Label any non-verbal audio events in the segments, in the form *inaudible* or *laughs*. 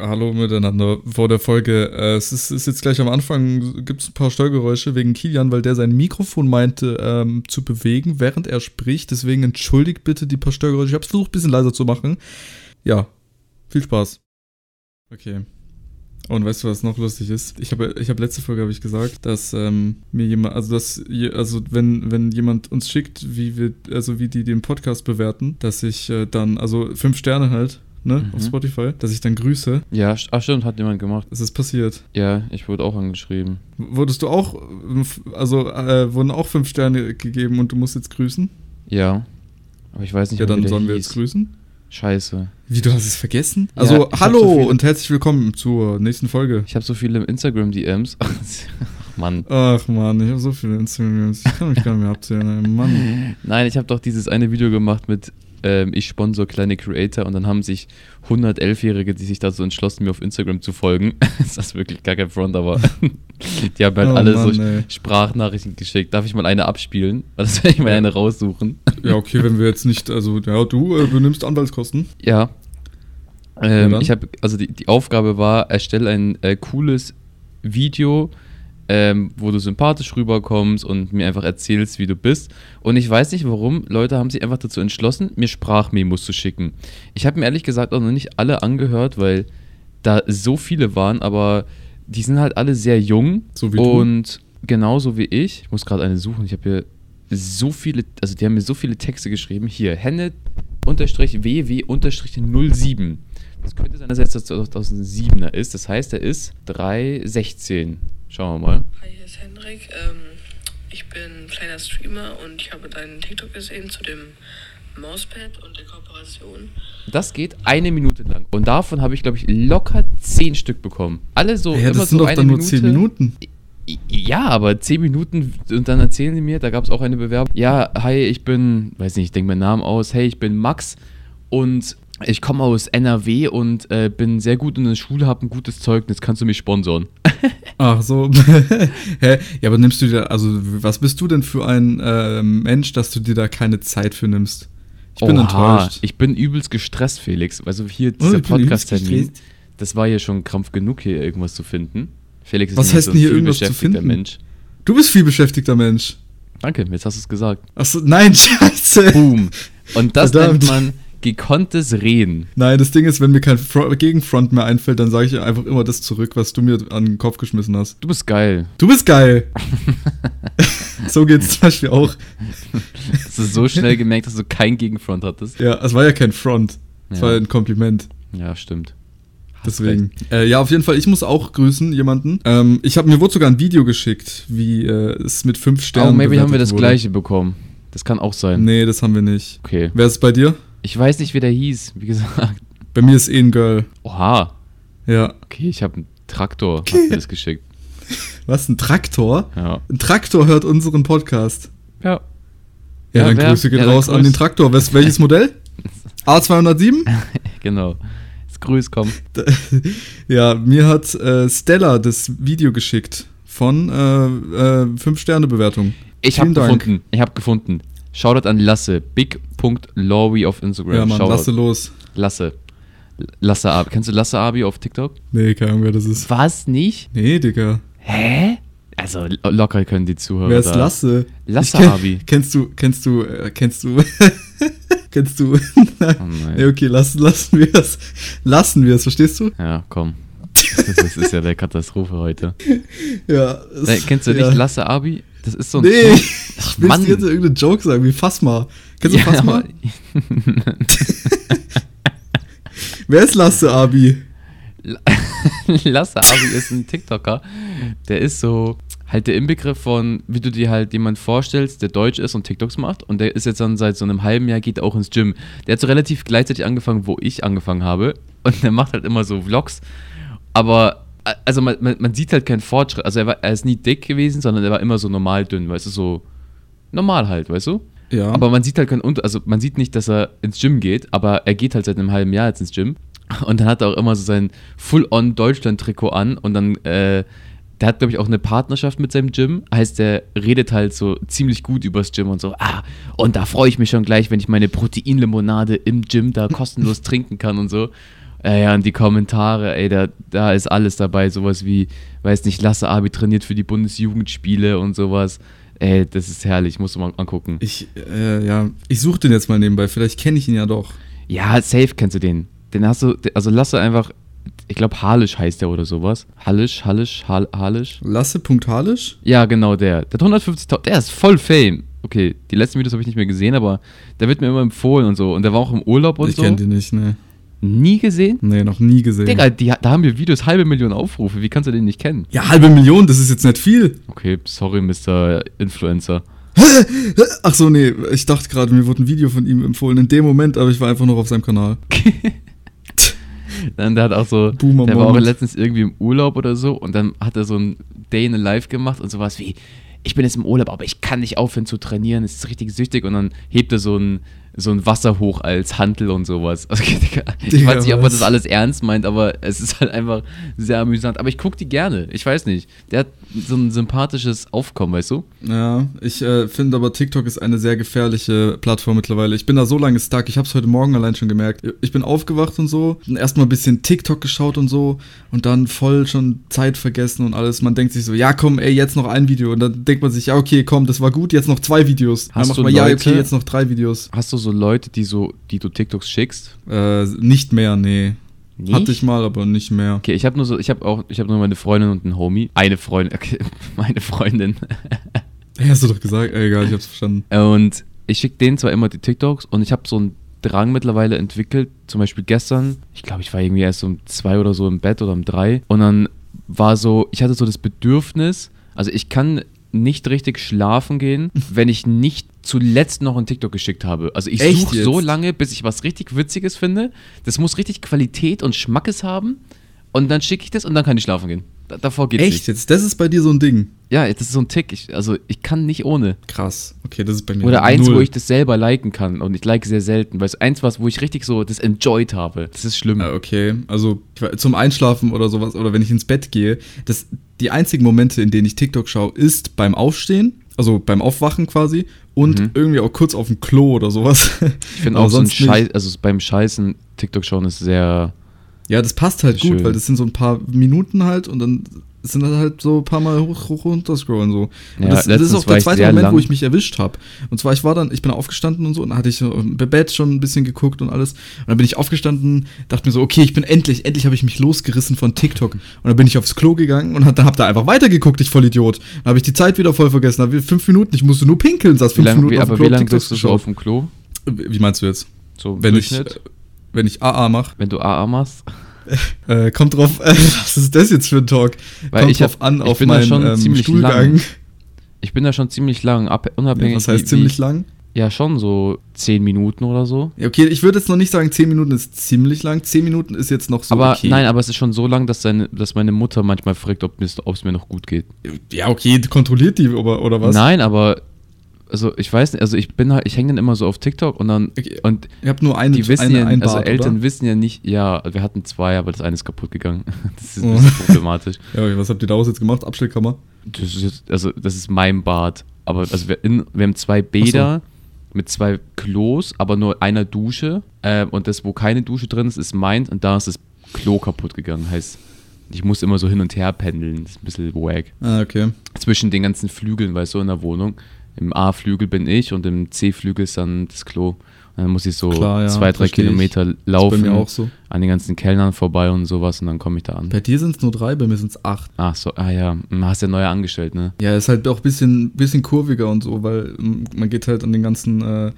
Hallo miteinander vor der Folge. Äh, es ist, ist, jetzt gleich am Anfang, gibt es ein paar Steuergeräusche wegen Kilian, weil der sein Mikrofon meinte ähm, zu bewegen, während er spricht. Deswegen entschuldigt bitte die paar Steuergeräusche. Ich habe es versucht, ein bisschen leiser zu machen. Ja, viel Spaß. Okay. Und weißt du, was noch lustig ist? Ich habe ich hab letzte Folge habe ich gesagt, dass ähm, mir jemand, also dass also wenn wenn jemand uns schickt, wie wir also wie die den Podcast bewerten, dass ich äh, dann also fünf Sterne halt ne, mhm. auf Spotify, dass ich dann grüße. Ja, ach stimmt, hat jemand gemacht. Es ist passiert. Ja, ich wurde auch angeschrieben. Wurdest du auch, also äh, wurden auch fünf Sterne gegeben und du musst jetzt grüßen? Ja, aber ich weiß nicht, Ja, dann sollen wir jetzt grüßen. Scheiße. Wie, du hast es vergessen? Also, ja, hallo so und herzlich willkommen zur nächsten Folge. Ich habe so viele Instagram-DMs. *laughs* Mann. Ach, Mann, ich habe so viele Instagram-DMs. Ich kann mich gar nicht mehr abzählen, Mann. *laughs* Nein, ich habe doch dieses eine Video gemacht mit ähm, ich sponsor kleine Creator und dann haben sich 111-Jährige, die sich dazu entschlossen, mir auf Instagram zu folgen. *laughs* das ist wirklich gar kein Front, aber *laughs* die haben halt oh, alle Mann, so ey. Sprachnachrichten geschickt. Darf ich mal eine abspielen? Das werde ich mal eine raussuchen. ja, okay, wenn wir jetzt nicht, also ja, du äh, benimmst Anwaltskosten. Ja. Ähm, ich habe, also die, die Aufgabe war, erstelle ein äh, cooles Video, ähm, wo du sympathisch rüberkommst und mir einfach erzählst, wie du bist. Und ich weiß nicht warum, Leute haben sich einfach dazu entschlossen, mir Sprachmemos zu schicken. Ich habe mir ehrlich gesagt auch noch nicht alle angehört, weil da so viele waren, aber die sind halt alle sehr jung. So wie und du. genauso wie ich. Ich muss gerade eine suchen. Ich habe hier so viele, also die haben mir so viele Texte geschrieben. Hier, Henne unterstrich WW unterstrich 07. Das könnte sein, dass er jetzt 2007er ist. Das heißt, er ist 316. Schauen wir mal. Hi, hier ist Hendrik. Ähm, ich bin kleiner Streamer und ich habe deinen TikTok gesehen zu dem Mauspad und der Kooperation. Das geht eine Minute lang. Und davon habe ich, glaube ich, locker zehn Stück bekommen. Alle so ja, immer das sind so doch dann nur zehn Minuten. Ja, aber zehn Minuten und dann erzählen sie mir, da gab es auch eine Bewerbung. Ja, hi, ich bin, weiß nicht, ich denke meinen Namen aus. Hey, ich bin Max und ich komme aus NRW und äh, bin sehr gut in der Schule, habe ein gutes Zeugnis, kannst du mich sponsoren? *laughs* Ach so. *laughs* Hä? Ja, aber nimmst du dir, also was bist du denn für ein äh, Mensch, dass du dir da keine Zeit für nimmst? Ich bin Oha, enttäuscht. Ich bin übelst gestresst, Felix. Also hier oh, dieser oh, Podcast-Termin, das war ja schon krampf genug, hier irgendwas zu finden. Felix ist was heißt so denn hier irgendwas zu finden? Mensch. Du bist viel beschäftigter Mensch. Danke, jetzt hast du es gesagt. Achso, nein, *laughs* scheiße. Boom. Und das Verdammt. nennt man gekonntes Reden. Nein, das Ding ist, wenn mir kein Front, Gegenfront mehr einfällt, dann sage ich einfach immer das zurück, was du mir an den Kopf geschmissen hast. Du bist geil. Du bist geil. *laughs* so geht's zum Beispiel auch. Hast du so schnell gemerkt, dass du kein Gegenfront hattest? Ja, es war ja kein Front. Es ja. war ja ein Kompliment. Ja, stimmt. Deswegen. Äh, ja, auf jeden Fall, ich muss auch grüßen, jemanden. Ähm, ich habe mir wurde sogar ein Video geschickt, wie äh, es mit fünf Sternen. Oh, maybe haben wir das wurde. gleiche bekommen. Das kann auch sein. Nee, das haben wir nicht. Okay. Wer ist es bei dir? Ich weiß nicht, wie der hieß, wie gesagt. Bei mir ist eh ein Girl. Oha. Ja. Okay, ich habe einen Traktor, okay. hat mir das geschickt. Was, ein Traktor? Ja. Ein Traktor hört unseren Podcast. Ja. Ja, ja dann wer, Grüße geht ja, raus an den Traktor. Was, welches *laughs* Modell? A207? *laughs* genau. Das Grüß kommt. *laughs* Ja, mir hat äh, Stella das Video geschickt von 5-Sterne-Bewertung. Äh, äh, ich habe gefunden. Ich habe gefunden. Shoutout an Lasse. Big.Lowy auf Instagram. Ja, Mann, Shoutout. Lasse los. Lasse. Lasse Abi. Kennst du Lasse Abi auf TikTok? Nee, keine Ahnung, wer das ist. Was nicht? Nee, Digga. Hä? Also locker können die Zuhörer. Wer ist Lasse? Lasse kenn, Abi. Kennst du, kennst du, äh, kennst du, *laughs* kennst du? oh nein. Nee, okay, lassen, lassen wir es. Lassen wir es, verstehst du? Ja, komm. *laughs* Das ist ja der Katastrophe heute. Ja. Es, äh, kennst du ja. nicht Lasse Abi? Das ist so ein. Nee, ich will jetzt irgendeinen Joke sagen, wie Fassma. Kennst du ja, Fassma? *laughs* Wer ist Lasse Abi? *laughs* Lasse Abi ist ein TikToker. Der ist so halt der Inbegriff von, wie du dir halt jemand vorstellst, der deutsch ist und TikToks macht. Und der ist jetzt dann seit so einem halben Jahr, geht auch ins Gym. Der hat so relativ gleichzeitig angefangen, wo ich angefangen habe. Und der macht halt immer so Vlogs. Aber also man, man, man, sieht halt keinen Fortschritt. Also er, war, er ist nie dick gewesen, sondern er war immer so normal dünn, weißt du, so normal halt, weißt du? Ja. Aber man sieht halt keinen Unterschied, also man sieht nicht, dass er ins Gym geht, aber er geht halt seit einem halben Jahr jetzt ins Gym. Und dann hat er auch immer so sein Full-on-Deutschland-Trikot an und dann, äh, der hat, glaube ich, auch eine Partnerschaft mit seinem Gym. Heißt, der redet halt so ziemlich gut übers Gym und so, ah, und da freue ich mich schon gleich, wenn ich meine Proteinlimonade im Gym da kostenlos *laughs* trinken kann und so. Ja, ja, und die Kommentare, ey, da, da ist alles dabei. Sowas wie, weiß nicht, Lasse Abi trainiert für die Bundesjugendspiele und sowas. Ey, das ist herrlich, musst du mal angucken. Ich, äh, ja, ich suche den jetzt mal nebenbei, vielleicht kenne ich ihn ja doch. Ja, safe kennst du den. Den hast du, also Lasse einfach, ich glaube Halisch heißt der oder sowas. Halisch, Halisch, Hal, Halisch. Lasse.halisch? Ja, genau der. Der hat 150.000, der ist voll Fame. Okay, die letzten Videos habe ich nicht mehr gesehen, aber der wird mir immer empfohlen und so. Und der war auch im Urlaub und Ich so. kenne den nicht, ne. Nie gesehen? Nee, noch nie gesehen. Digga, die, da haben wir Videos, halbe Million Aufrufe. Wie kannst du den nicht kennen? Ja, halbe Million, das ist jetzt nicht viel. Okay, sorry, Mr. Influencer. Ach so, nee, ich dachte gerade, mir wurde ein Video von ihm empfohlen in dem Moment, aber ich war einfach noch auf seinem Kanal. *laughs* Dann der hat auch so, Boomer der war auch Moment. letztens irgendwie im Urlaub oder so und dann hat er so ein Day in a Life gemacht und sowas wie, ich bin jetzt im Urlaub, aber ich kann nicht aufhören zu trainieren, es ist richtig süchtig und dann hebt er so ein, so ein Wasser hoch als Hantel und sowas. *laughs* Also, ich Digga, weiß nicht, ob was? das alles ernst meint, aber es ist halt einfach sehr amüsant. Aber ich gucke die gerne, ich weiß nicht. Der hat so ein sympathisches Aufkommen, weißt du? Ja, ich äh, finde aber TikTok ist eine sehr gefährliche Plattform mittlerweile. Ich bin da so lange stuck. Ich habe es heute Morgen allein schon gemerkt. Ich bin aufgewacht und so, erstmal ein bisschen TikTok geschaut und so und dann voll schon Zeit vergessen und alles. Man denkt sich so, ja komm, ey, jetzt noch ein Video und dann denkt man sich, ja okay, komm, das war gut, jetzt noch zwei Videos. Hast dann macht du man, ja Leute- okay, jetzt noch drei Videos. Hast du so Leute, die so, die du TikToks schickst? Äh, nicht mehr, nee. Nicht? Hatte ich mal, aber nicht mehr. Okay, ich habe nur so, ich habe auch, ich habe nur meine Freundin und einen Homie. Eine Freundin, *laughs* okay, meine Freundin. Hey, hast du doch gesagt, Ey, egal, ich hab's verstanden. Und ich schicke denen zwar immer die TikToks und ich habe so einen Drang mittlerweile entwickelt. Zum Beispiel gestern, ich glaube, ich war irgendwie erst um zwei oder so im Bett oder um drei. Und dann war so, ich hatte so das Bedürfnis, also ich kann nicht richtig schlafen gehen, *laughs* wenn ich nicht zuletzt noch einen TikTok geschickt habe. Also ich suche so lange, bis ich was richtig Witziges finde. Das muss richtig Qualität und Schmackes haben. Und dann schicke ich das und dann kann ich schlafen gehen. Da, davor geht's Echt nicht. jetzt? Das ist bei dir so ein Ding. Ja, das ist so ein Tick. Ich, also ich kann nicht ohne. Krass. Okay, das ist bei mir. Oder eins, null. wo ich das selber liken kann. Und ich like sehr selten. Weil es eins was, wo ich richtig so das enjoyed habe. Das ist schlimm. Ah, okay, also war- zum Einschlafen oder sowas oder wenn ich ins Bett gehe, das, die einzigen Momente, in denen ich TikTok schaue, ist beim Aufstehen, also beim Aufwachen quasi und Mhm. irgendwie auch kurz auf dem Klo oder sowas. *laughs* Ich finde auch so ein. Scheiß, also beim Scheißen TikTok schauen ist sehr. Ja, das passt halt gut, Schön. weil das sind so ein paar Minuten halt und dann sind dann halt so ein paar Mal hoch, hoch runter scrollen so. Und Ja, das, das ist auch der zweite Moment, wo lang- ich mich erwischt habe. Und zwar, ich war dann, ich bin aufgestanden und so, und dann hatte ich im Bett schon ein bisschen geguckt und alles. Und dann bin ich aufgestanden, dachte mir so, okay, ich bin endlich, endlich habe ich mich losgerissen von TikTok. Und dann bin ich aufs Klo gegangen und hab, dann hab da einfach weitergeguckt, ich Vollidiot. Dann habe ich die Zeit wieder voll vergessen. Hab fünf Minuten, ich musste nur pinkeln, saß Wie fünf lang, Minuten wie, auf dem aber Klo, wie lange bist du so auf dem Klo? Wie meinst du jetzt? So Wenn ich, Durchschnitt? äh, wenn ich AA mache? wenn du AA machst? Äh, kommt drauf, äh, was ist das jetzt für ein Talk? Weil kommt ich hab- drauf an ich auf bin da meinen schon ähm, ziemlich Stuhlgang. lang. Ich bin da schon ziemlich lang, ab, Ja, unabhängig. was heißt wie, ziemlich wie, lang? Ja, schon so 10 Minuten oder so. Okay, ich würde jetzt noch nicht sagen, 10 Minuten ist ziemlich lang. 10 Minuten ist jetzt noch so aber okay. nein, aber es ist schon so lang, dass, seine, dass meine Mutter manchmal fragt, ob es mir noch gut geht. Ja, okay, kontrolliert die oder, oder was? Nein, aber also ich weiß nicht, also ich bin halt, ich hänge dann immer so auf TikTok und dann Okay. und Ich habe nur eine, die wissen eine, ja, ein also Bart, Eltern oder? wissen ja nicht, ja, wir hatten zwei, aber das eine ist kaputt gegangen. *laughs* Das ist ein Oh. bisschen problematisch. Ja, okay, was habt ihr daraus jetzt gemacht? Abstellkammer? Das ist also das ist mein Bad, aber also wir, in, wir haben zwei Bäder mit zwei Klos, aber nur einer Dusche äh, und das, wo keine Dusche drin ist, ist meins und da ist das Klo kaputt gegangen. Heißt, ich muss immer so hin und her pendeln. Das ist ein bisschen wack. Ah, okay. Zwischen den ganzen Flügeln, weißt du, in der Wohnung. Im A-Flügel bin ich und im C-Flügel ist dann das Klo. Und dann muss ich so Klar, ja, zwei, drei ich. Kilometer Ist laufen, bei mir auch so. an den ganzen Kellnern vorbei und sowas und dann komme ich da an. Bei dir sind es nur drei, bei mir sind es acht. Ach so, ah ja, hm, hast ja neue angestellt, ne? Ja, ist halt auch ein bisschen, bisschen kurviger und so, weil mm, man geht halt an den ganzen, äh,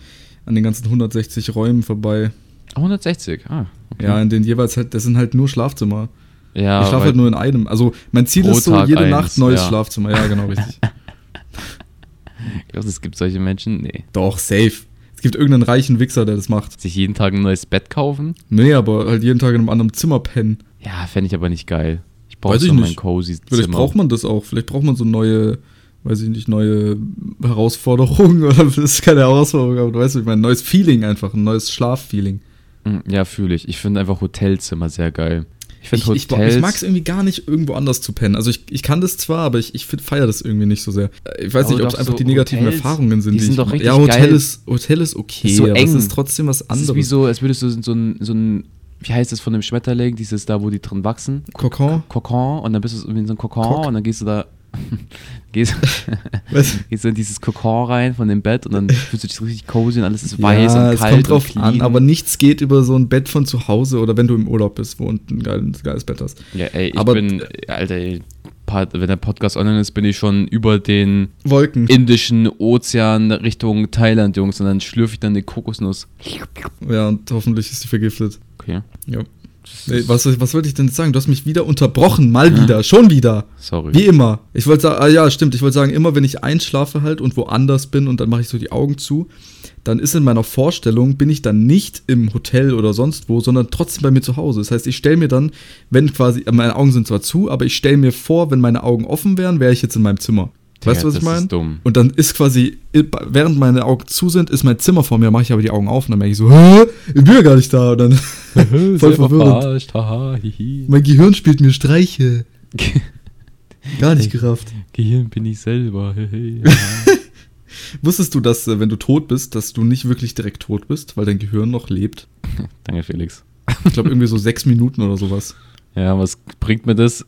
an den ganzen 160 Räumen vorbei. 160, ah. Okay. Ja, in denen jeweils halt, das sind halt nur Schlafzimmer. ja ich schlafe halt nur in einem. Also mein Ziel ist so, jede eins, Nacht neues ja. Schlafzimmer. Ja, genau, richtig. *laughs* Glaubst du, es gibt solche Menschen? Nee. Doch, safe. Es gibt irgendeinen reichen Wichser, der das macht. Sich jeden Tag ein neues Bett kaufen? Nee, aber halt jeden Tag in einem anderen Zimmer pennen. Ja, fände ich aber nicht geil. Ich brauche so mein cozy Vielleicht Zimmer. braucht man das auch. Vielleicht braucht man so neue, weiß ich nicht, neue Herausforderungen *laughs* oder das ist keine Herausforderung, aber du weißt, ich meine, ein neues Feeling einfach, ein neues Schlaffeeling. Mm, Ja, fühle ich. Ich finde einfach Hotelzimmer sehr geil. Ich finde Ich, ich, ich mag es irgendwie gar nicht, irgendwo anders zu pennen. Also ich, ich kann das zwar, aber ich, ich feiere das irgendwie nicht so sehr. Ich weiß Aber nicht, ob es einfach so die negativen Hotels, Erfahrungen sind. die sind ich doch richtig Ja, Hotel geil. ist, Hotel ist okay, Ist so aber eng. es ist trotzdem was das anderes. ist wie so, als würdest du so ein, so ein wie heißt es von dem Schmetterling, dieses da, wo die drin wachsen? Kokon? Kokon und dann bist du in so ein Kokon Kok. und dann gehst du da *laughs* gehst, *laughs* Was? gehst du in dieses Kokon rein von dem Bett und dann fühlst du dich richtig cozy und alles ist weiß ja, und es kalt kommt drauf und an, aber nichts geht über so ein Bett von zu Hause oder wenn du im Urlaub bist, wo unten ein geiles, geiles Bett hast. ja, ey, ich aber- bin, Alter, ey, wenn der Podcast online ist, bin ich schon über den Wolken. Indischen Ozean Richtung Thailand, Jungs, und dann schlürfe ich dann die Kokosnuss. ja, und hoffentlich ist sie vergiftet. Okay. Ja. Was, was wollte ich denn jetzt sagen? Du hast mich wieder unterbrochen, mal wieder, schon wieder. Sorry. Wie immer. Ich wollte sagen, ah, ja, stimmt, ich wollte sagen, immer wenn ich einschlafe halt und woanders bin und dann mache ich so die Augen zu, dann ist in meiner Vorstellung, bin ich dann nicht im Hotel oder sonst wo, sondern trotzdem bei mir zu Hause. Das heißt, ich stelle mir dann, wenn quasi, meine Augen sind zwar zu, aber ich stelle mir vor, wenn meine Augen offen wären, wäre ich jetzt in meinem Zimmer. Weißt du, was ich das ist meine? dumm. Und dann ist quasi, während meine Augen zu sind, ist mein Zimmer vor mir, mache ich aber die Augen auf und dann merke ich so, Hä? ich bin ja gar nicht da. Und dann *laughs* *laughs* voll verwirrend. verarscht, haha, hihi. Mein Gehirn spielt mir Streiche. *laughs* Gar nicht gerafft. Gehirn bin ich selber. Wusstest du, dass, äh, wenn du tot bist, dass du nicht wirklich direkt tot bist, weil dein Gehirn noch lebt? Danke, Felix. Ich glaube, irgendwie so sechs Minuten oder sowas. Ja, was bringt mir das?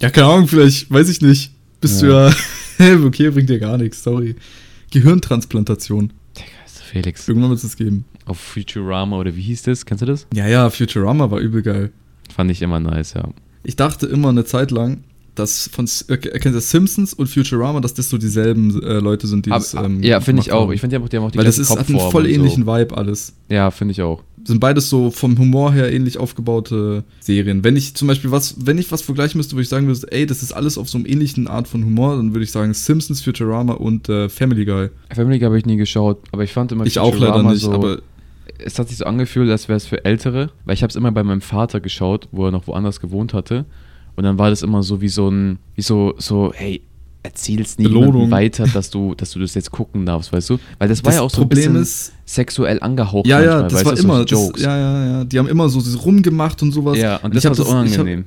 Ja, keine Ahnung, vielleicht, weiß ich nicht. Bist Ja. du ja. *laughs* okay, bringt dir gar nichts, sorry. Gehirntransplantation. Digga, ist Felix. Irgendwann wird es das geben. Auf Futurama oder wie hieß das? Kennst du das? Ja, ja, Futurama war übel geil. Fand ich immer nice, ja. Ich dachte immer eine Zeit lang, dass von äh, kennt ihr Simpsons und Futurama, dass das so dieselben äh, Leute sind, die Aber, das ähm, ja, finde ich auch. haben. Ich finde, die haben auch, die haben auch die Weil das ist, hat einen voll ähnlichen So. Vibe alles. Ja, finde ich auch. Sind beides so vom Humor her ähnlich aufgebaute Serien. Wenn ich zum Beispiel was, wenn ich was vergleichen müsste, wo ich sagen würde, ey, das ist alles auf so einem ähnlichen Art von Humor, dann würde ich sagen Simpsons, Futurama und äh, Family Guy. Family Guy habe ich nie geschaut, aber ich fand immer Ich auch leider Futurama nicht, so, aber es hat sich so angefühlt, als wäre es für Ältere, weil ich habe es immer bei meinem Vater geschaut, wo er noch woanders gewohnt hatte. Und dann war das immer so wie so ein, wie so, so, hey, erzähl's nie Belohnung. weiter, dass du, dass du das jetzt gucken darfst, weißt du? Weil das war das ja auch so ein Problem bisschen ist, sexuell angehaucht ja, ja, manchmal, das weißt war immer, solche das, Jokes. ja, ja, ja, die haben immer so rumgemacht und sowas. ja, und ich das hab war so hab- unangenehm.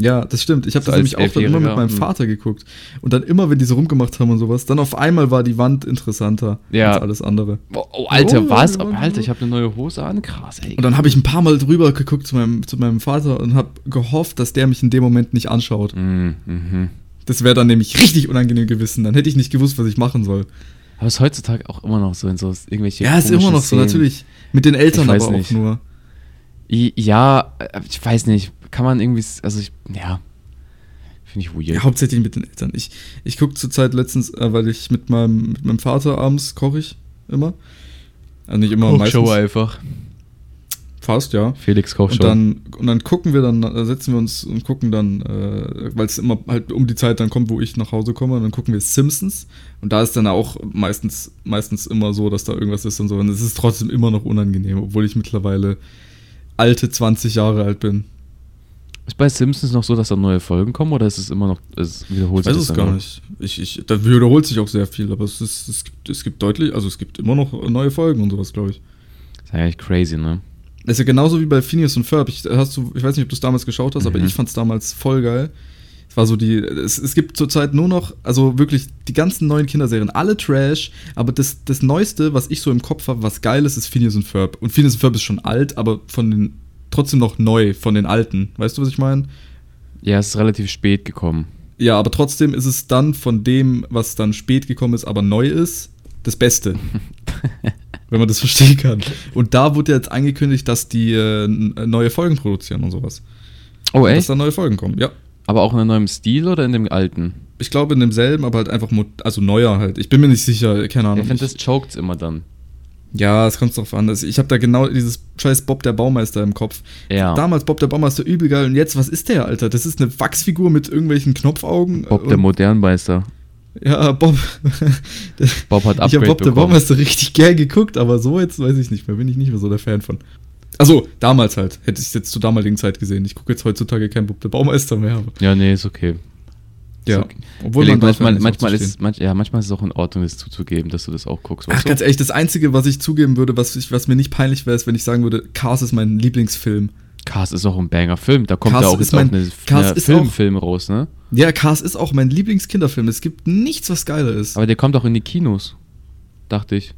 Ja, das stimmt. Ich habe So das nämlich auch dann immer mit meinem hm. Vater geguckt. Und dann immer, wenn die so rumgemacht haben und sowas, dann auf einmal war die Wand interessanter Ja. als alles andere. Oh, oh, Alter, Oh, was? ja, ja, Alter, ja. ich habe eine neue Hose an, krass, ey. Und dann habe ich ein paar Mal drüber geguckt zu meinem, zu meinem Vater und habe gehofft, dass der mich in dem Moment nicht anschaut. Mm, mhm. Das wäre dann nämlich richtig unangenehm gewesen. Dann hätte ich nicht gewusst, was ich machen soll. Aber es ist heutzutage auch immer noch so in so irgendwelche Ja, ist immer noch so, Szenen. natürlich. Mit den Eltern aber auch nicht. nur. Ja, äh, ich weiß nicht. Kann man irgendwie, also ich, ja, finde ich weird. Ja, hauptsächlich mit den Eltern. Ich, ich gucke zurzeit letztens, äh, weil ich mit meinem, mit meinem Vater abends koche ich immer. Also nicht immer, Kochshow meistens. einfach. Fast, ja. Felix Kochshow. Und dann, und dann gucken wir dann, setzen wir uns und gucken dann, äh, weil es immer halt um die Zeit dann kommt, wo ich nach Hause komme, und dann gucken wir Simpsons. Und da ist dann auch meistens, meistens immer so, dass da irgendwas ist und so. Und es ist trotzdem immer noch unangenehm, obwohl ich mittlerweile alte 20 Jahre alt bin. ist bei Simpsons noch so, dass da neue Folgen kommen oder ist es immer noch, es wiederholt Ich weiß sich es gar dann nicht. Ich, ich, da wiederholt sich auch sehr viel, aber es, ist, es, gibt, es gibt deutlich, also es gibt immer noch neue Folgen und sowas, glaube ich. noch? Das ist eigentlich crazy, ne? Das ist ja genauso wie bei Phineas und Ferb. Ich, hast du, ich weiß nicht, ob du es damals geschaut hast, aber Mhm. ich fand es damals voll geil. Es war so die, es, es gibt zurzeit nur noch, also wirklich die ganzen neuen Kinderserien, alle Trash, aber das, das Neueste, was ich so im Kopf habe, was geil ist, ist Phineas und Ferb. Und Phineas und Ferb ist schon alt, aber von den, trotzdem noch neu, von den alten. Weißt du, was ich meine? Ja, es ist relativ spät gekommen. Ja, aber trotzdem ist es dann von dem, was dann spät gekommen ist, aber neu ist, das Beste. *laughs* Wenn man das *laughs* verstehen kann. Und da wurde jetzt angekündigt, dass die äh, neue Folgen produzieren und sowas. Oh, Und Dass echt? da neue Folgen kommen, ja. Aber auch in einem neuen Stil oder in dem alten? Ich glaube in demselben, aber halt einfach, also neuer halt. Ich bin mir nicht sicher, keine Ahnung. ich finde, das choked immer dann. ja, es kommt drauf an. Also Ich habe da genau dieses scheiß Bob der Baumeister im Kopf. Ja. Damals Bob der Baumeister übel geil und jetzt, was ist der, Alter? Das ist eine Wachsfigur mit irgendwelchen Knopfaugen. Bob der Modernmeister. Ja, Bob. Bob hat *laughs* Ich habe Upgrade Bob der bekommen. Baumeister richtig gern geguckt, aber so jetzt weiß ich nicht mehr. Bin ich nicht mehr so der Fan von. Also damals halt. Hätte ich es jetzt zur damaligen Zeit gesehen. Ich gucke jetzt heutzutage keinen Bob der Baumeister mehr. Aber, Ja, nee, ist okay. ja. okay. Obwohl darf manchmal, manchmal, ist, manch, ja, manchmal ist es auch in Ordnung, das zuzugeben, dass du das auch guckst. Ach, ganz ehrlich, das Einzige, was ich zugeben würde, was, ich, was mir nicht peinlich wäre, ist, wenn ich sagen würde, Cars ist mein Lieblingsfilm. Cars ist auch ein Banger-Film. Da kommt Cars ja auch ist jetzt mein- auch eine, Cars eine ist Filmfilm raus, ne? Ja, Cars ist auch mein Lieblingskinderfilm. Es gibt nichts, was geiler ist. Aber der kommt auch in die Kinos. Dachte ich.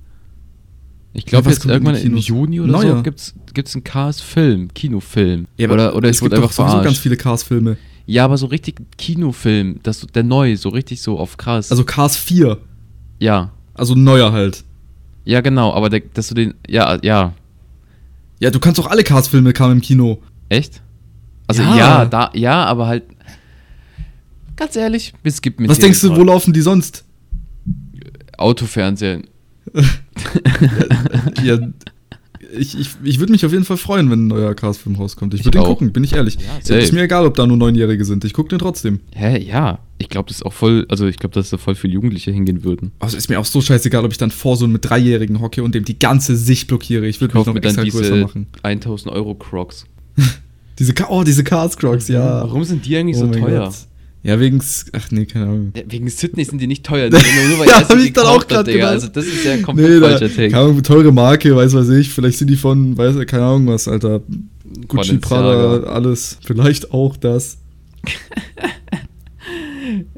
Ich glaube was jetzt irgendwann im? Juni oder Neuer. so gibt's, gibt's einen Cars-Film, Kinofilm. aber oder oder es gibt einfach sowieso verarscht. ganz viele Cars-Filme. Ja, aber so richtig Kinofilm, das, der neu, so richtig so auf krass. Also Cars 4. ja. Also neuer halt. Ja, genau, aber der, dass du den. Ja, ja. Ja, du kannst doch alle Cars-Filme kamen im Kino. Echt? Also Ja. ja, da, ja, aber halt. Ganz ehrlich, es gibt mir Was denkst du, wo laufen die sonst? Autofernsehen. *laughs* ja, ich, ich, ich würde mich auf jeden Fall freuen, wenn ein neuer Cars-Film rauskommt. Ich Ich würde den gucken, bin ich ehrlich. Ja, ist mir egal, ob da nur Neunjährige sind. Ich gucke den trotzdem. Hä, ja. Ich glaube, das ist auch voll. Also, ich glaube, dass da voll viele Jugendliche hingehen würden. Also ist mir auch so scheißegal, ob ich dann vor so einem mit Dreijährigen hocke und dem die ganze Sicht blockiere. Ich würde mich noch mir dann extra größer diese machen. 1000 Euro Crocs. *laughs* Diese, oh, diese Cars Crocs, ja. Warum sind die eigentlich Oh so teuer? Gott. Ja, wegen. Ach nee, keine Ahnung. Ja, wegen Sydney sind die nicht teuer. *laughs* Nur, nur weil Ja, hab ich dann auch Digga. gedacht. Also, das ist ja komplett Nee, falscher keine Take. Ahnung, teure Marke, weiß was ich. Vielleicht sind die von, weiß keine Ahnung was, Alter. Gucci. Prada, alles. Vielleicht auch das. *laughs*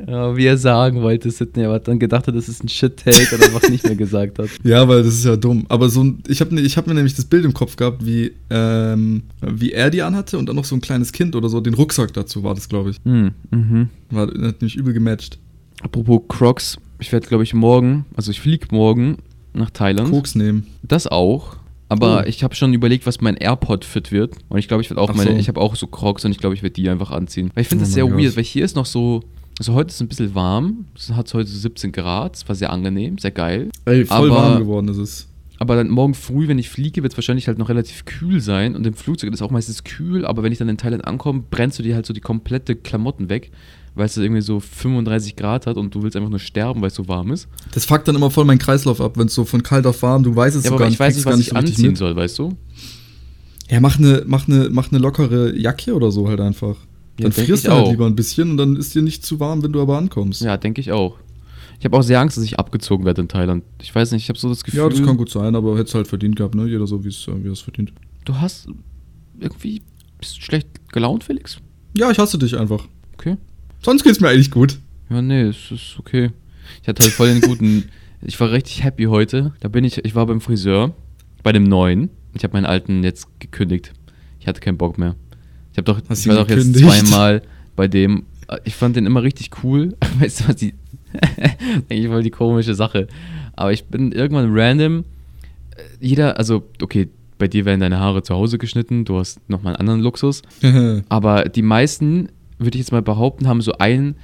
Ja, wie er sagen wollte, Sydney, aber hat dann gedacht hat, das ist ein Shit-Take und einfach nicht mehr gesagt hat. *laughs* Ja, weil das ist ja dumm. Aber so ein, ich habe ich hab mir nämlich das Bild im Kopf gehabt, wie, ähm, wie er die anhatte und dann noch so ein kleines Kind oder so. Den Rucksack dazu war das, glaube ich. Hm, mhm. War, hat nämlich übel gematcht. Apropos Crocs, ich werde, glaube ich, morgen, also ich fliege morgen nach Thailand. Koks nehmen. Das auch. Aber Oh. ich habe schon überlegt, was mein AirPod-Fit wird. Und ich glaube, ich werde auch Ach meine, so. ich habe auch so Crocs und ich glaube, ich werde die einfach anziehen. Weil ich finde Oh das sehr mein weird, weil hier ist noch so, also heute ist es ein bisschen warm. Es hat heute so 17 Grad, es war sehr angenehm, sehr geil. Ey, voll Aber- warm geworden ist es. Aber dann morgen früh, wenn ich fliege, wird es wahrscheinlich halt noch relativ kühl sein. Und im Flugzeug ist es auch meistens kühl, aber wenn ich dann in Thailand ankomme, brennst du dir halt so die komplette Klamotten weg, weil es irgendwie so 35 Grad hat und du willst einfach nur sterben, weil es so warm ist. Das fuckt dann immer voll meinen Kreislauf ab, wenn es so von kalt auf warm, du weißt es Ja, so aber gar ich weiß nicht, was ich so richtig anziehen mit. soll, weißt du? Ja, mach eine mach ne, mach ne lockere Jacke oder so halt einfach. Ja, Dann frierst du halt auch. lieber ein bisschen und dann ist dir nicht zu warm, wenn du aber ankommst. Ja, denke ich auch. Ich habe auch sehr Angst, dass ich abgezogen werde in Thailand. Ich weiß nicht, ich habe so das Gefühl. Ja, das kann gut sein, aber hättest halt verdient gehabt, ne? Jeder so, wie es äh, er es verdient. Du hast irgendwie. Bist du schlecht gelaunt, Felix? Ja, ich hasse dich einfach. Okay. Sonst geht's mir eigentlich gut. Ja, nee, es ist okay. Ich hatte halt voll den guten. *laughs* Ich war richtig happy heute. Da bin ich, ich war beim Friseur, bei dem neuen. Ich habe meinen alten jetzt gekündigt. Ich hatte keinen Bock mehr. Ich habe doch, Hast ich war doch jetzt zweimal bei dem. Ich fand den immer richtig cool. Weißt du was die? Eigentlich voll die komische Sache. Aber ich bin irgendwann random. äh, Jeder, also okay, bei dir werden deine Haare zu Hause geschnitten. Du hast nochmal einen anderen Luxus. *laughs* Aber die meisten, würde ich jetzt mal behaupten, haben so einen,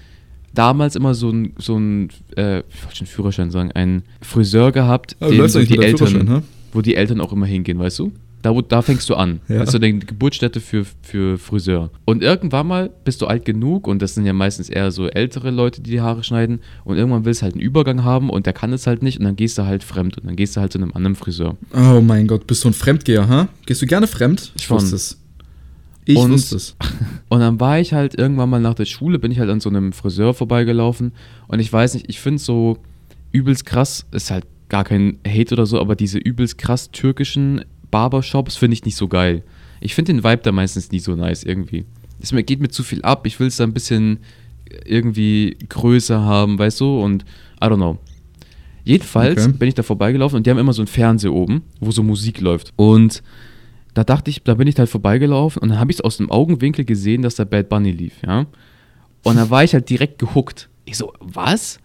damals immer so ein, so ein äh, ich wollte schon Führerschein sagen, einen Friseur gehabt, Ja, du den so die Eltern, hä? wo die Eltern auch immer hingehen, weißt du? Da, wo, da fängst du an. Ja. Das ist so die Geburtsstätte für, für Friseur. Und irgendwann mal bist du alt genug und das sind ja meistens eher so ältere Leute, die die Haare schneiden und irgendwann willst du halt einen Übergang haben und der kann es halt nicht und dann gehst du halt fremd und dann gehst du halt zu einem anderen Friseur. Oh mein Gott, bist du ein Fremdgeher, ha? Gehst du gerne fremd? Ich Schon. wusste es. Ich Und- wusste es. *laughs* Und dann war ich halt irgendwann mal nach der Schule, bin ich halt an so einem Friseur vorbeigelaufen. Und ich weiß nicht, ich finde so übelst krass, ist halt gar kein Hate oder so, aber diese übelst krass türkischen Barbershops finde ich nicht so geil. Ich finde den Vibe da meistens nie so nice irgendwie. Es geht mir zu viel ab, ich will es da ein bisschen irgendwie größer haben, weißt du? Und I don't know. Jedenfalls Okay. bin ich da vorbeigelaufen und die haben immer so einen Fernseher oben, wo so Musik läuft. Und da dachte ich, da bin ich halt vorbeigelaufen und dann habe ich es aus dem Augenwinkel gesehen, dass da Bad Bunny lief, ja. Und da war ich halt direkt gehuckt. Ich so, was?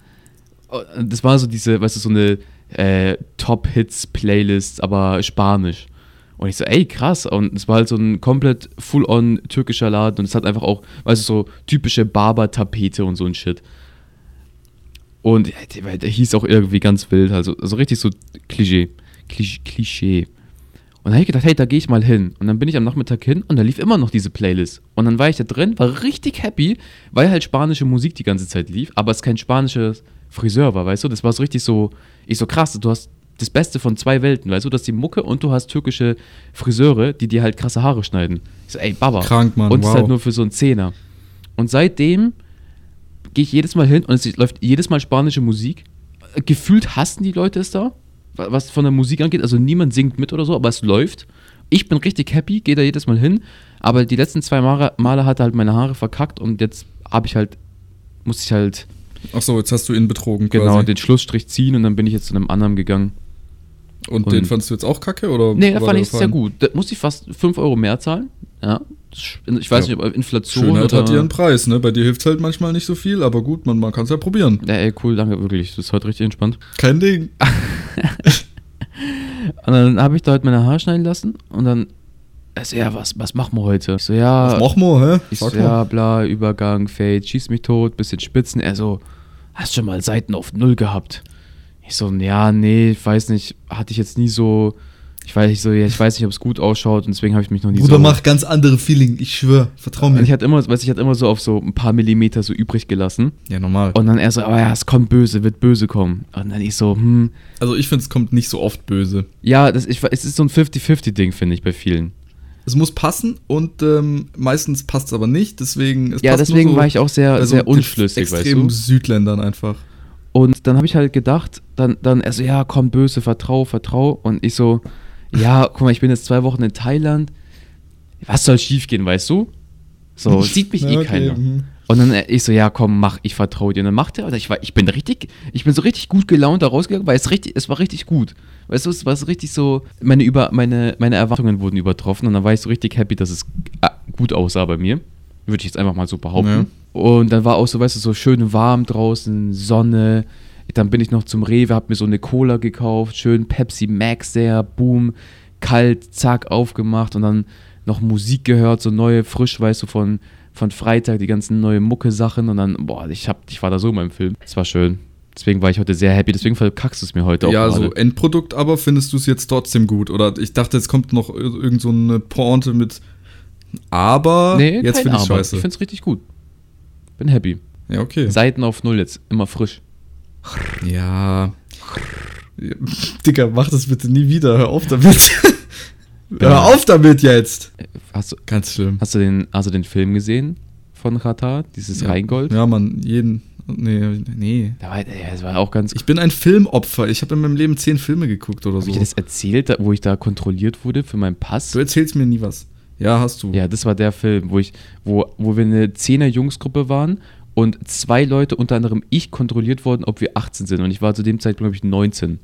Das war so diese, weißt du, so eine äh, Top-Hits-Playlist, aber Spanisch. Und ich so, ey, krass. Und es war halt so ein komplett full-on türkischer Laden und es hat einfach auch, weißt du, so typische Barber-Tapete und so ein Shit. Und der, der hieß auch irgendwie ganz wild, also, also richtig so Klischee. Klisch- Klischee. Und dann habe ich gedacht, hey, da gehe ich mal hin. Und dann bin ich am Nachmittag hin und da lief immer noch diese Playlist. Und dann war ich da drin, war richtig happy, weil halt spanische Musik die ganze Zeit lief, aber es kein spanischer Friseur war, weißt du? Das war so richtig so, ich so krass, du hast das Beste von zwei Welten, weißt du? Du hast die Mucke und du hast türkische Friseure, die dir halt krasse Haare schneiden. Ich so, ey, Baba. Krank, Mann, Und es ist wow. halt nur für so einen Zehner. Und seitdem gehe ich jedes Mal hin und es läuft jedes Mal spanische Musik. Gefühlt hassen die Leute es da, wa- was von der Musik angeht. Also niemand singt mit oder so, aber es läuft. Ich bin richtig happy, gehe da jedes Mal hin. Aber die letzten zwei Male, Male hat er halt meine Haare verkackt und jetzt habe ich halt, muss ich halt Ach so, jetzt hast du ihn betrogen genau quasi. den Schlussstrich ziehen und dann bin ich jetzt zu einem anderen gegangen. Und, Und- den fandst du jetzt auch kacke? Oder Nee, da fand ich sehr gut. Da musste ich fast 5 Euro mehr zahlen. Ja. Ich weiß Ja. nicht, ob Inflation Schönheit oder... hat ihren Preis, ne? Bei dir hilft halt manchmal nicht so viel, aber gut, man, man kann es ja probieren. Ja, ey, cool, danke, wirklich. Das ist heute richtig entspannt. Kein Ding. *laughs* Und dann habe ich da halt meine Haare schneiden lassen und dann, er so, ja, was, was machen wir heute? Ich so, ja, Mach mal, hä? ich so, ja, bla, Übergang, Fade, schieß mich tot, bisschen Spitzen. Er so, hast schon mal Seiten auf Null gehabt? Ich so, ja, nee, ich weiß nicht, hatte ich jetzt nie so, ich weiß nicht so, ja, ich weiß nicht, ob es gut ausschaut und deswegen habe ich mich noch nie Bruder, so... mach ganz andere Feeling, ich schwör. Vertrau Und mir. ich hatte immer, weiß ich, hatte immer so auf so ein paar Millimeter so übrig gelassen. Ja, normal. Und dann er so, aber ja, es kommt böse, wird böse kommen. Und dann ich so, hm, Also ich finde, es kommt nicht so oft böse. ja, das, ich, es ist so ein 50-50-Ding, finde ich, bei vielen. Es muss passen und ähm, meistens passt es aber nicht, deswegen es Ja, deswegen so war ich auch sehr, bei so sehr unschlüssig, weißt du. Südländern einfach. Und dann habe ich halt gedacht, dann, dann er so, ja, komm, böse, vertrau, vertrau. Und ich so, ja, guck mal, ich bin jetzt zwei Wochen in Thailand. Was soll schiefgehen, weißt du? So, *laughs* sieht mich Ja, eh okay, keiner. mhm. Und dann äh, ich so, ja, komm, mach, ich vertraue dir. Und dann macht er, und ich war, ich bin richtig, ich bin so richtig gut gelaunt da rausgegangen, weil es richtig, es war richtig gut. Weißt du, es war so richtig so, meine, über, meine, meine Erwartungen wurden übertroffen und dann war ich so richtig happy, dass es äh, gut aussah bei mir. Würde ich jetzt einfach mal so behaupten. Und dann war auch so, weißt du, so schön warm draußen, Sonne. Dann bin ich noch zum Rewe, hab mir so eine Cola gekauft, schön Pepsi Max der, boom, kalt, zack, aufgemacht und dann noch Musik gehört, so neue, frisch, weißt du, von, von Freitag, die ganzen neue Mucke-Sachen und dann, boah, ich, hab, ich war da so in meinem Film. Es war schön. Deswegen war ich heute sehr happy, deswegen verkackst du es mir heute auch Ja, so Endprodukt, aber findest du es jetzt trotzdem gut? Oder ich dachte, es kommt noch ir- irgend so eine Pointe mit aber nee, jetzt finde ich Aber. scheiße. Ich find's richtig gut. Bin happy. ja, okay. Seiten auf Null jetzt, immer frisch. Ja. Ja, *laughs* Digga, mach das bitte nie wieder. Hör auf damit. *laughs* Hör auf damit jetzt. Hast du, Ganz schlimm. hast du, den, hast du den Film gesehen von Katar? Dieses ja. Rheingold? Ja, Mann, jeden. Nee, nee. Da war, ja, das war auch ganz Ich bin ein Filmopfer. Ich habe in meinem Leben zehn Filme geguckt oder Habe so. ich dir das erzählt, wo ich da kontrolliert wurde für meinen Pass? Du erzählst mir nie was. Ja, hast du. Ja, das war der Film, wo ich, wo, wo wir eine Zehner-Jungsgruppe waren und zwei Leute, unter anderem ich, kontrolliert wurden, ob wir 18 sind. Und ich war zu dem Zeitpunkt, glaube ich, 19.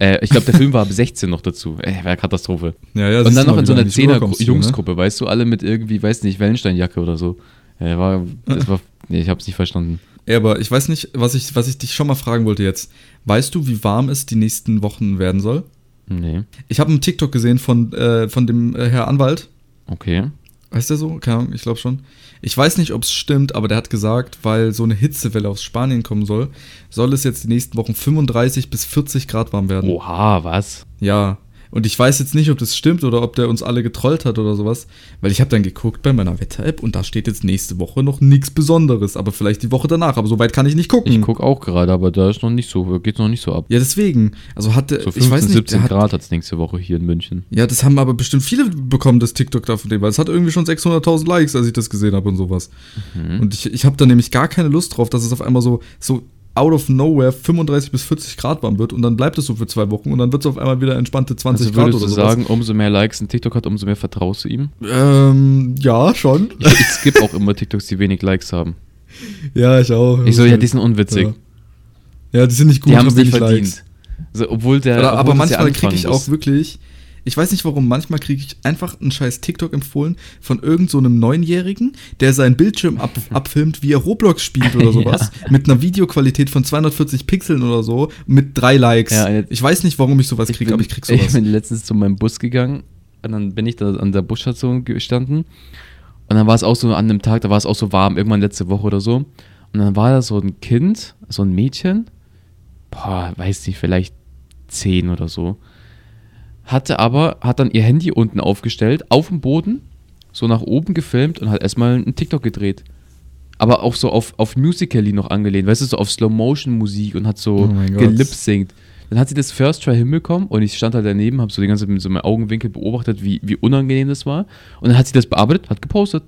Äh, ich glaube, der Film war ab 16 noch dazu. Äh, war Katastrophe. ja, ja und dann noch in so einer nicht rüberkommst, Junge. Zehner-Jungsgruppe, weißt du, alle mit irgendwie, weiß nicht, Wellensteinjacke oder so. Äh, war, das war, nee, ich habe es nicht verstanden. Ja, aber ich weiß nicht, was ich, was ich dich schon mal fragen wollte jetzt. Weißt du, wie warm es die nächsten Wochen werden soll? Nee, Ich habe einen TikTok gesehen von, äh, von dem äh, Herr Anwalt. Okay. Heißt der so? Keine Ahnung, ich glaube schon. Ich weiß nicht, ob es stimmt, aber der hat gesagt, weil so eine Hitzewelle aus Spanien kommen soll, soll es jetzt die nächsten Wochen 35 bis 40 Grad warm werden. Oha, was? Ja. Und ich weiß jetzt nicht, ob das stimmt oder ob der uns alle getrollt hat oder sowas, weil ich habe dann geguckt bei meiner Wetter-App und da steht jetzt nächste Woche noch nichts Besonderes, aber vielleicht die Woche danach, aber so weit kann ich nicht gucken. Ich gucke auch gerade, aber da ist noch nicht so, geht noch nicht so ab. ja, deswegen. Also hatte, So 15, ich weiß nicht, 17 der hat, Grad hat es nächste Woche hier in München. Ja, das haben aber bestimmt viele bekommen, das TikTok davon, weil es hat irgendwie schon 600.000 Likes, als ich das gesehen habe und sowas. Mhm. Und ich, ich habe da nämlich gar keine Lust drauf, dass es auf einmal so, so out of nowhere 35 bis 40 Grad warm wird und dann bleibt es so für zwei Wochen und dann wird es auf einmal wieder entspannte 20 Also Grad oder du sowas. sagen, umso mehr Likes ein TikTok hat, umso mehr vertraust du ihm? Ähm, ja, schon. Ich, ich skippe auch immer TikToks, die wenig Likes haben. ja, ich auch. Ich so, ja, die sind unwitzig. Ja, die sind nicht gut. die haben es nicht verdient. Likes. So, obwohl der, obwohl aber ja manchmal kriege ich auch wirklich, ich weiß nicht warum, manchmal kriege ich einfach einen scheiß TikTok empfohlen von irgend so einem Neunjährigen, der seinen Bildschirm ab, *laughs* abfilmt, wie er Roblox spielt oder *laughs* sowas, mit einer Videoqualität von 240 Pixeln oder so, mit drei Likes. Ja, eine- ich weiß nicht, warum ich sowas Ich kriege, aber ich krieg *laughs* ich sowas. bin letztens zu meinem Bus gegangen und dann bin ich da an der Busstation gestanden und dann war es auch so an einem Tag, da war es auch so warm, irgendwann letzte Woche oder so. Und dann war da so ein Kind, so ein Mädchen, boah, weiß nicht, vielleicht zehn oder so, hatte aber, hat dann ihr Handy unten aufgestellt, auf dem Boden, so nach oben gefilmt und hat erstmal einen TikTok gedreht. Aber auch so auf, auf Musical.ly noch angelehnt, weißt du, so auf Slow-Motion-Musik und hat so Oh gelipsingt. Dann hat sie das First Try hinbekommen und ich stand da daneben, habe so die ganze Zeit mit so meinem Augenwinkel beobachtet, wie, wie unangenehm das war. Und dann hat sie das bearbeitet, hat gepostet.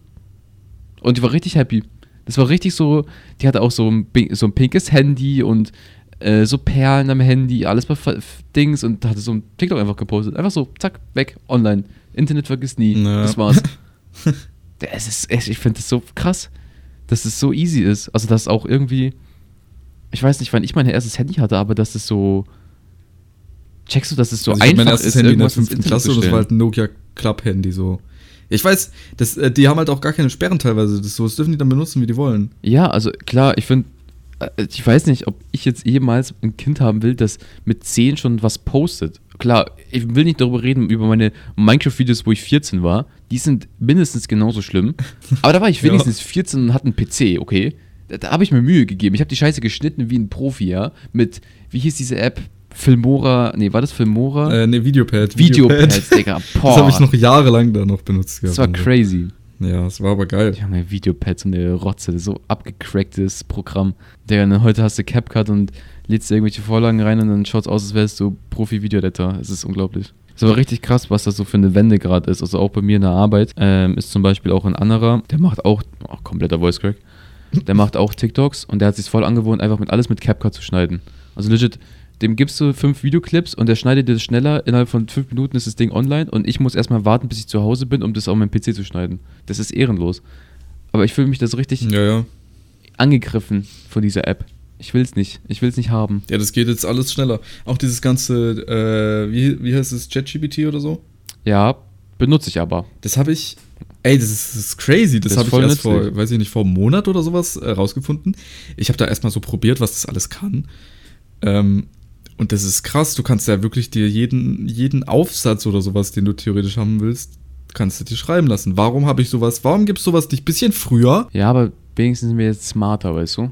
Und die war richtig happy. Das war richtig so, die hatte auch so ein, so ein pinkes Handy und äh, so Perlen am Handy, alles bei Dings und hatte so ein TikTok einfach gepostet. Einfach so, zack, weg, online. Internet vergisst nie. Ja. Das war's. *laughs* es ist, echt- ich finde das so krass, dass es so easy ist. Also, dass auch irgendwie, ich weiß nicht, wann ich mein erstes Handy hatte, aber dass es so Checkst du, dass es so also ich einfach mein erstes ist, Handy in der irgendwas ins fünften Internet Klasse zu und das war halt ein Nokia Club-Handy so. Ich weiß, das, äh, die haben halt auch gar keine Sperren teilweise. Das, so, das dürfen die dann benutzen, wie die wollen. Ja, also klar, ich finde, ich weiß nicht, ob ich jetzt jemals ein Kind haben will, das mit 10 schon was postet. Klar, ich will nicht darüber reden, über meine Minecraft-Videos, wo ich 14 war. Die sind mindestens genauso schlimm. *laughs* Aber da war ich Ja. wenigstens 14 und hatte einen PC, okay? Da, da habe ich mir Mühe gegeben. Ich habe die Scheiße geschnitten wie ein Profi, ja? Mit, wie hieß diese App? Filmora, nee, war das Filmora? Äh, ne, Videopad. Videopads, Digga. *laughs* Boah, Das habe ich noch jahrelang da noch benutzt. das war crazy. Ja, das war aber geil. Junge, Videopads und eine Rotze, so abgecracktes Programm. Und dann heute hast du CapCut und lädst dir irgendwelche Vorlagen rein und dann schaut's aus, als wärst du Profi-Videoeditor. Es ist unglaublich. Es ist aber richtig krass, was das so für eine Wende gerade ist. Also auch bei mir in der Arbeit ähm, ist zum Beispiel auch ein anderer, der macht auch, oh, kompletter Voice Crack, der macht auch TikToks und der hat sich voll angewohnt, einfach mit alles mit CapCut zu schneiden. Also legit, dem gibst du fünf Videoclips und der schneidet dir das schneller. Innerhalb von fünf Minuten ist das Ding online und ich muss erstmal warten, bis ich zu Hause bin, um das auf meinem PC zu schneiden. Das ist ehrenlos. Aber ich fühle mich da so richtig Ja, ja. angegriffen von dieser App. Ich will es nicht. Ich will es nicht haben. Ja, das geht jetzt alles schneller. Auch dieses ganze, äh, wie, wie heißt es, ChatGPT oder so? Ja, benutze ich aber. Das habe ich. Ey, das ist, das ist crazy. Das, Das habe ich erst vor, nützlich. weiß ich nicht, vor einem Monat oder sowas äh, rausgefunden. Ich habe da erstmal so probiert, was das alles kann. Ähm, und das ist krass. Du kannst ja wirklich dir jeden, jeden Aufsatz oder sowas, den du theoretisch haben willst, kannst du dir schreiben lassen. Warum habe ich sowas? Warum gibt es sowas nicht ein bisschen früher? Ja, aber wenigstens sind wir jetzt smarter, weißt du?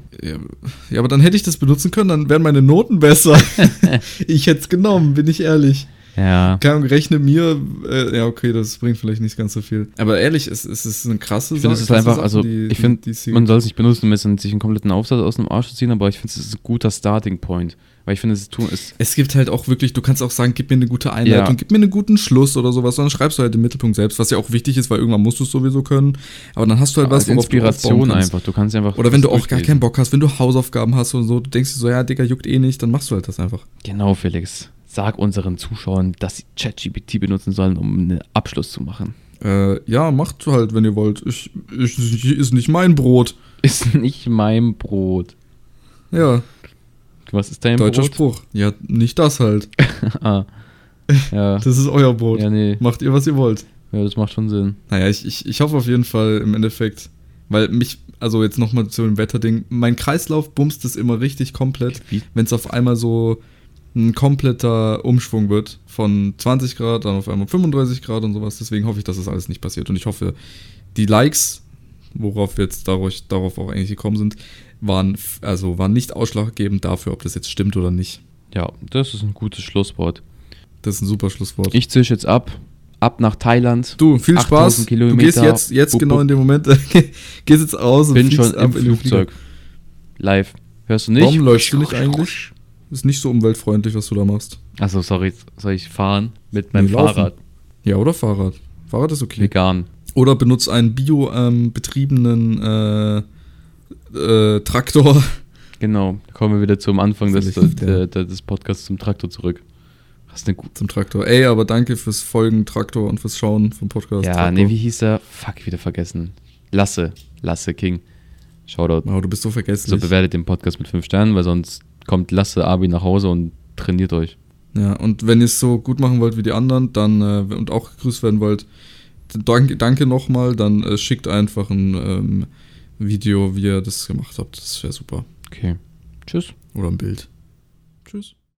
Ja, aber dann hätte ich das benutzen können, dann wären meine Noten besser. *laughs* ich hätte es genommen, bin ich ehrlich. Ja. Keine Ahnung, rechne mir, äh, ja, okay, das bringt vielleicht nicht ganz so viel. Aber ehrlich, es, es ist eine krasse Ich finde, es ist einfach, Sache, also, die- ich finde, man soll es nicht benutzen, um jetzt sich einen kompletten Aufsatz aus dem Arsch zu ziehen, aber ich finde, es ist ein guter Starting Point. Weil ich finde, es tun ist. Es gibt halt auch wirklich, du kannst auch sagen, gib mir eine gute Einleitung, Ja. gib mir einen guten Schluss oder sowas, und dann schreibst du halt den Mittelpunkt selbst, was ja auch wichtig ist, weil irgendwann musst du es sowieso können. Aber dann hast du halt was, als worauf du Inspiration kannst. einfach. Du kannst einfach. Oder wenn du auch gar keinen Bock hast, wenn du Hausaufgaben hast und so, du denkst dir so, ja, Digga, juckt eh nicht, dann machst du halt das einfach. Genau, Felix. Sag unseren Zuschauern, dass sie ChatGPT benutzen sollen, um einen Abschluss zu machen. Äh, ja, macht halt, wenn ihr wollt. Ich, ich, ist nicht mein Brot. Ist nicht mein Brot. Ja, Was ist dein deutscher Brot? Spruch. Ja, nicht das halt. *laughs* ah. Ja. *laughs* Das ist euer Brot. ja, nee. Macht ihr, was ihr wollt. Ja, das macht schon Sinn. Naja, ich, ich, ich hoffe auf jeden Fall im Endeffekt, weil mich, also jetzt nochmal zu dem Wetterding, mein Kreislauf bumst es immer richtig komplett, wenn es auf einmal so ein kompletter Umschwung wird von 20 Grad, dann auf einmal 35 Grad und sowas. Deswegen hoffe ich, dass das alles nicht passiert. Und ich hoffe, die Likes, worauf wir jetzt dadurch, darauf auch eigentlich gekommen sind, waren, also waren nicht ausschlaggebend dafür, ob das jetzt stimmt oder nicht. Ja, das ist ein gutes Schlusswort. Das ist ein super Schlusswort. Ich zisch jetzt ab. Ab nach Thailand. du, viel 8000 Spaß. Du Kilometer. gehst jetzt, jetzt Wupp, genau wupp. in dem Moment, *laughs* gehst jetzt raus und Bin fliegst schon im ab in den Flieger. Flugzeug. Live. Hörst du nicht? Warum läufst du nicht eigentlich? Ist nicht so umweltfreundlich, was du da machst. Achso, sorry. Soll ich fahren? Mit meinem Nee. Fahrrad. Ja, oder Fahrrad. Fahrrad ist okay. Vegan. Oder benutzt einen bio-betriebenen äh, äh, Traktor. Genau. Kommen wir wieder zum Anfang des, ich- der, der, des Podcasts zum Traktor zurück. Hast eine gute. Zum Traktor. Ey, aber danke fürs Folgen Traktor und fürs Schauen vom Podcast. Ja, Traktor. nee, wie hieß er? Fuck, wieder vergessen. Lasse. Lasse King. Shoutout. Wow, du bist so So vergesslich. bewertet den Podcast mit 5 Sternen, weil sonst kommt Lasse Abi nach Hause und trainiert euch. ja, und wenn ihr es so gut machen wollt wie die anderen, dann äh, und auch gegrüßt werden wollt, danke, danke nochmal, dann äh, schickt einfach ein ähm, Video, wie ihr das gemacht habt. Das wäre super. Okay. Tschüss. Oder ein Bild. Tschüss.